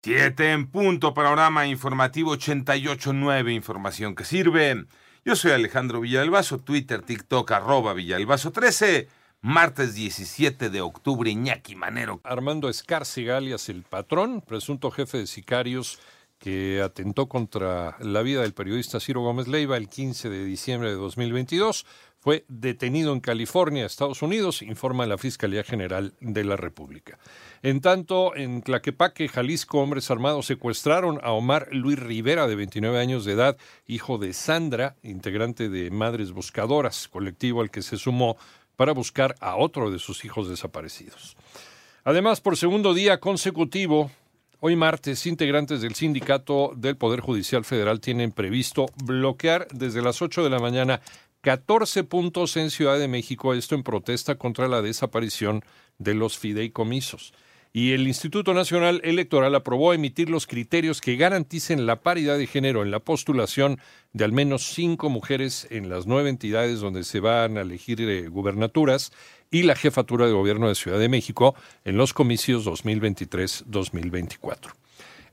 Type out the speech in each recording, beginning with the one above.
Siete en punto, panorama informativo 88.9, información que sirve. Yo soy Alejandro Villalbazo, Twitter, TikTok, arroba Villalbazo 13, martes 17 de octubre, Iñaki Manero. Armando Escárcega, alias el patrón, presunto jefe de sicarios que atentó contra la vida del periodista Ciro Gómez Leiva el 15 de diciembre de 2022, fue detenido en California, Estados Unidos, informa la Fiscalía General de la República. En tanto, en Tlaquepaque, Jalisco, hombres armados secuestraron a Omar Luis Rivera, de 29 años de edad, hijo de Sandra, integrante de Madres Buscadoras, colectivo al que se sumó para buscar a otro de sus hijos desaparecidos. Además, por segundo día consecutivo, Hoy martes, integrantes del sindicato del Poder Judicial Federal tienen previsto bloquear desde las 8 de la mañana 14 puntos en Ciudad de México, esto en protesta contra la desaparición de los fideicomisos. Y el Instituto Nacional Electoral aprobó emitir los criterios que garanticen la paridad de género en la postulación de al menos cinco mujeres en las nueve entidades donde se van a elegir eh, gubernaturas y la jefatura de gobierno de Ciudad de México en los comicios 2023-2024.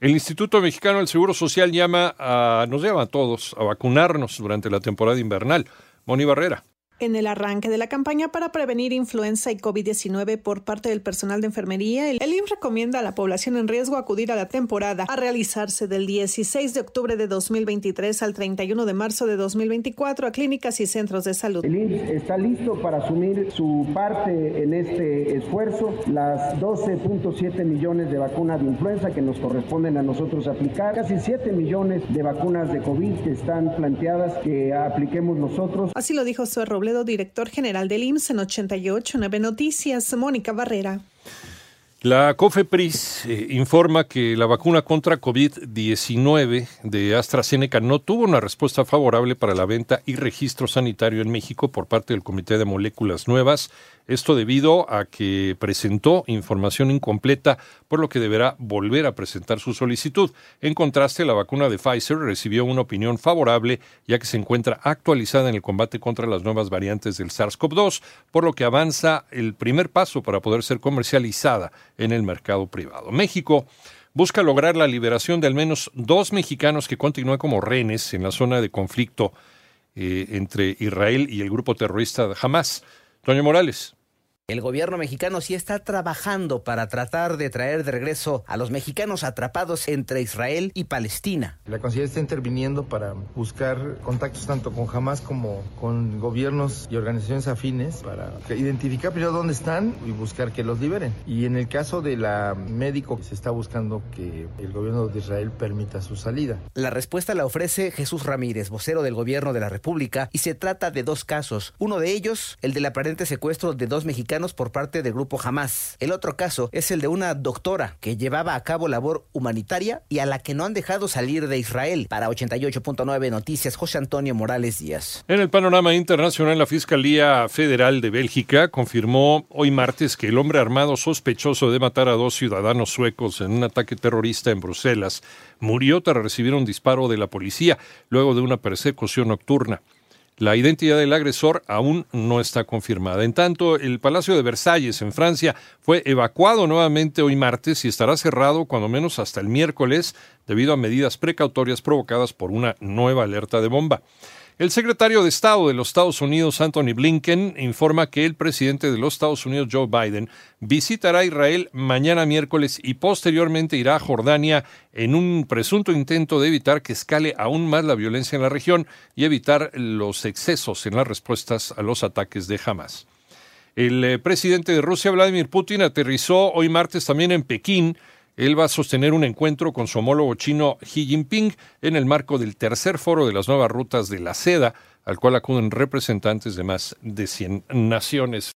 El Instituto Mexicano del Seguro Social llama a, nos llama a todos a vacunarnos durante la temporada invernal. Moni Barrera. En el arranque de la campaña para prevenir influenza y COVID-19 por parte del personal de enfermería, el IMSS recomienda a la población en riesgo acudir a la temporada a realizarse del 16 de octubre de 2023 al 31 de marzo de 2024 a clínicas y centros de salud. El IMSS está listo para asumir su parte en este esfuerzo, las 12.7 millones de vacunas de influenza que nos corresponden a nosotros aplicar, casi 7 millones de vacunas de COVID que están planteadas que apliquemos nosotros. Así lo dijo Suer Robledo, director general del IMSS en 889 Noticias, Mónica Barrera. La COFEPRIS eh, informa que la vacuna contra COVID-19 de AstraZeneca no tuvo una respuesta favorable para la venta y registro sanitario en México por parte del Comité de Moléculas Nuevas esto debido a que presentó información incompleta, por lo que deberá volver a presentar su solicitud. En contraste, la vacuna de Pfizer recibió una opinión favorable, ya que se encuentra actualizada en el combate contra las nuevas variantes del SARS-CoV-2, por lo que avanza el primer paso para poder ser comercializada en el mercado privado. México busca lograr la liberación de al menos dos mexicanos que continúan como rehenes en la zona de conflicto eh, entre Israel y el grupo terrorista Hamas. Toño Morales. El gobierno mexicano sí está trabajando para tratar de traer de regreso a los mexicanos atrapados entre Israel y Palestina. La Cancillería está interviniendo para buscar contactos tanto con Hamas como con gobiernos y organizaciones afines para identificar primero dónde están y buscar que los liberen. Y en el caso de la médico se está buscando que el gobierno de Israel permita su salida. La respuesta la ofrece Jesús Ramírez, vocero del gobierno de la República, y se trata de dos casos. Uno de ellos, el del aparente secuestro de dos mexicanos por parte del grupo Hamas. El otro caso es el de una doctora que llevaba a cabo labor humanitaria y a la que no han dejado salir de Israel. Para 88.9 Noticias, José Antonio Morales Díaz. En el panorama internacional, la Fiscalía Federal de Bélgica confirmó hoy martes que el hombre armado sospechoso de matar a dos ciudadanos suecos en un ataque terrorista en Bruselas murió tras recibir un disparo de la policía luego de una persecución nocturna. La identidad del agresor aún no está confirmada. En tanto, el Palacio de Versalles en Francia fue evacuado nuevamente hoy martes y estará cerrado cuando menos hasta el miércoles debido a medidas precautorias provocadas por una nueva alerta de bomba. El secretario de Estado de los Estados Unidos, Anthony Blinken, informa que el presidente de los Estados Unidos, Joe Biden, visitará Israel mañana miércoles y posteriormente irá a Jordania en un presunto intento de evitar que escale aún más la violencia en la región y evitar los excesos en las respuestas a los ataques de Hamas. El eh, presidente de Rusia, Vladimir Putin, aterrizó hoy martes también en Pekín él va a sostener un encuentro con su homólogo chino Xi Jinping en el marco del tercer foro de las nuevas rutas de la seda, al cual acuden representantes de más de 100 naciones.